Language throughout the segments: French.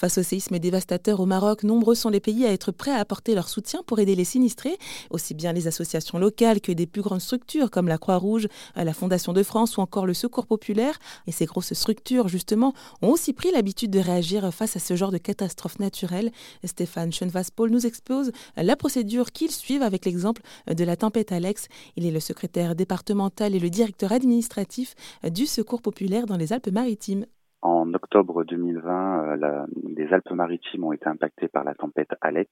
Face au séisme dévastateur au Maroc, nombreux sont les pays à être prêts à apporter leur soutien pour aider les sinistrés, aussi bien les associations locales que des plus grandes structures comme la Croix-Rouge, la Fondation de France ou encore le Secours populaire. Et ces grosses structures, justement, ont aussi pris l'habitude de réagir face à ce genre de catastrophe naturelle. Stéphane Schoenvaspol nous expose la procédure qu'ils suivent avec l'exemple de la tempête Alex. Il est le secrétaire départemental et le directeur administratif du Secours populaire dans les Alpes-Maritimes. En octobre 2020, euh, les Alpes-Maritimes ont été impactées par la tempête Alex,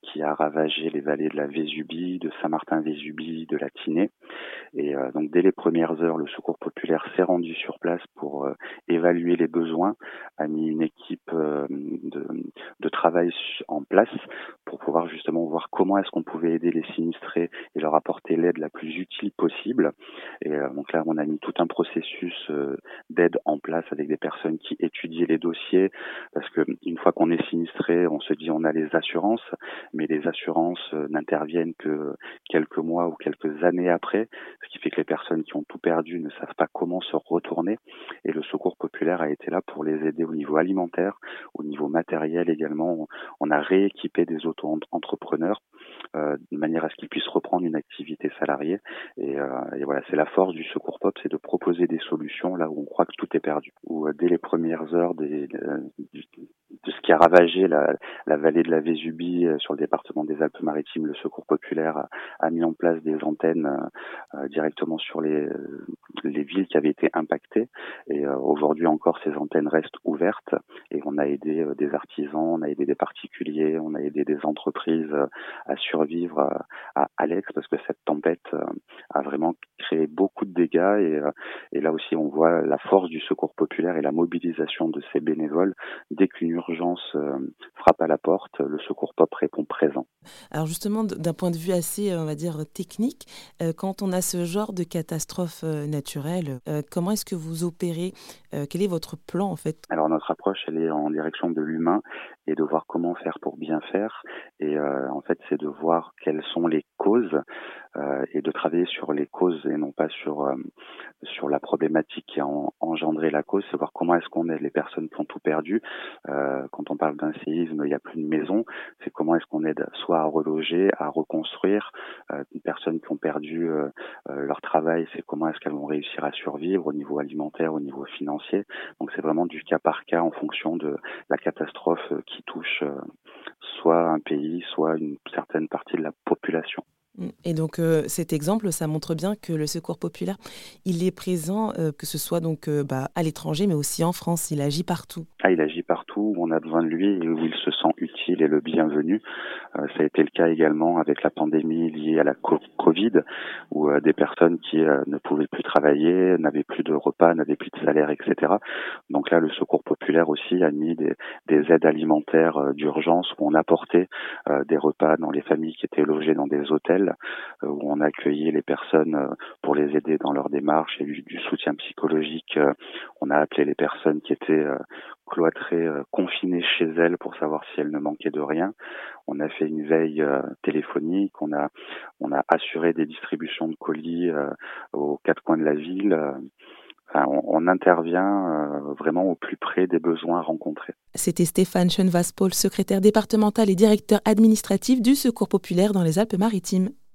qui a ravagé les vallées de la Vésubie, de Saint-Martin-Vésubie, de la Tinée. Et euh, donc dès les premières heures, le Secours populaire s'est rendu sur place pour euh, évaluer les besoins, a mis une équipe de, de, travail en place pour pouvoir justement voir comment est-ce qu'on pouvait aider les sinistrés et leur apporter l'aide la plus utile possible. Et donc là, on a mis tout un processus d'aide en place avec des personnes personnes qui étudient les dossiers, parce que une fois qu'on est sinistré, on se dit on a les assurances, mais les assurances euh, n'interviennent que quelques mois ou quelques années après, ce qui fait que les personnes qui ont tout perdu ne savent pas comment se retourner. Et le secours populaire a été là pour les aider au niveau alimentaire, au niveau matériel également. On a rééquipé des auto-entrepreneurs euh, manière à ce qu'ils puissent reprendre une activité salariée. Et, euh, et voilà, c'est la force du secours pop, c'est de proposer des solutions là où on croit que tout est perdu, ou dès les premières heures des, de ce qui a ravagé la, la, vallée de la Vésubie euh, sur le département des Alpes-Maritimes, le Secours populaire a, a, mis en place des antennes euh, euh directement sur les, euh, les villes qui avaient été impactées. Et euh, aujourd'hui encore, ces antennes restent ouvertes on a aidé des artisans, on a aidé des particuliers, on a aidé des entreprises à survivre à, à Alex parce que cette tempête a vraiment créé beaucoup de dégâts et, et là aussi on voit la force du Secours populaire et la mobilisation de ces bénévoles dès qu'une urgence euh, frappe à la porte, le secours pop répond. Alors justement, d'un point de vue assez, on va dire, technique, euh, quand on a ce genre de catastrophe euh, naturelle, comment est-ce que vous opérez Quel est votre plan en fait? Alors notre approche, elle est en direction de l'humain et de voir comment faire pour bien faire. Et en fait, c'est de voir quelles sont les causes et de travailler sur les causes et non pas sur la problématique qui a engendré la cause. C'est voir comment est-ce qu'on aide les personnes qui ont tout perdu. Euh, quand on parle d'un séisme, il n'y a plus de maison. C'est comment est-ce qu'on aide soit à reloger, à reconstruire. Euh, des personnes qui ont perdu euh, leur travail, c'est comment est-ce qu'elles vont réussir à survivre au niveau alimentaire, au niveau financier. Donc c'est vraiment du cas par cas en fonction de la catastrophe qui touche soit un pays, soit une certaine partie de la. Et donc euh, cet exemple, ça montre bien que le secours populaire, il est présent, euh, que ce soit donc euh, bah, à l'étranger, mais aussi en France. Il agit partout. Ah, il agit partout où on a besoin de lui et où il se sent utile et le bienvenu. ça a été le cas également avec la pandémie liée à la Covid, où des personnes qui ne pouvaient plus travailler, n'avaient plus de repas, n'avaient plus de salaire, etc. Donc là, le secours populaire aussi a mis des, des aides alimentaires d'urgence où on apportait des repas dans les familles qui étaient logées dans des hôtels euh, où on a accueilli les personnes euh, pour les aider dans leur démarche et du, soutien psychologique. Euh, on a appelé les personnes qui étaient cloîtrées, confinées chez elles pour savoir si elles ne manquaient de rien. On a fait une veille téléphonique, on a assuré des distributions de colis aux quatre coins de la ville on, intervient euh, vraiment au plus près des besoins rencontrés. C'était Stéphane Schoenvaspol, secrétaire départemental et directeur administratif du Secours populaire dans les Alpes-Maritimes.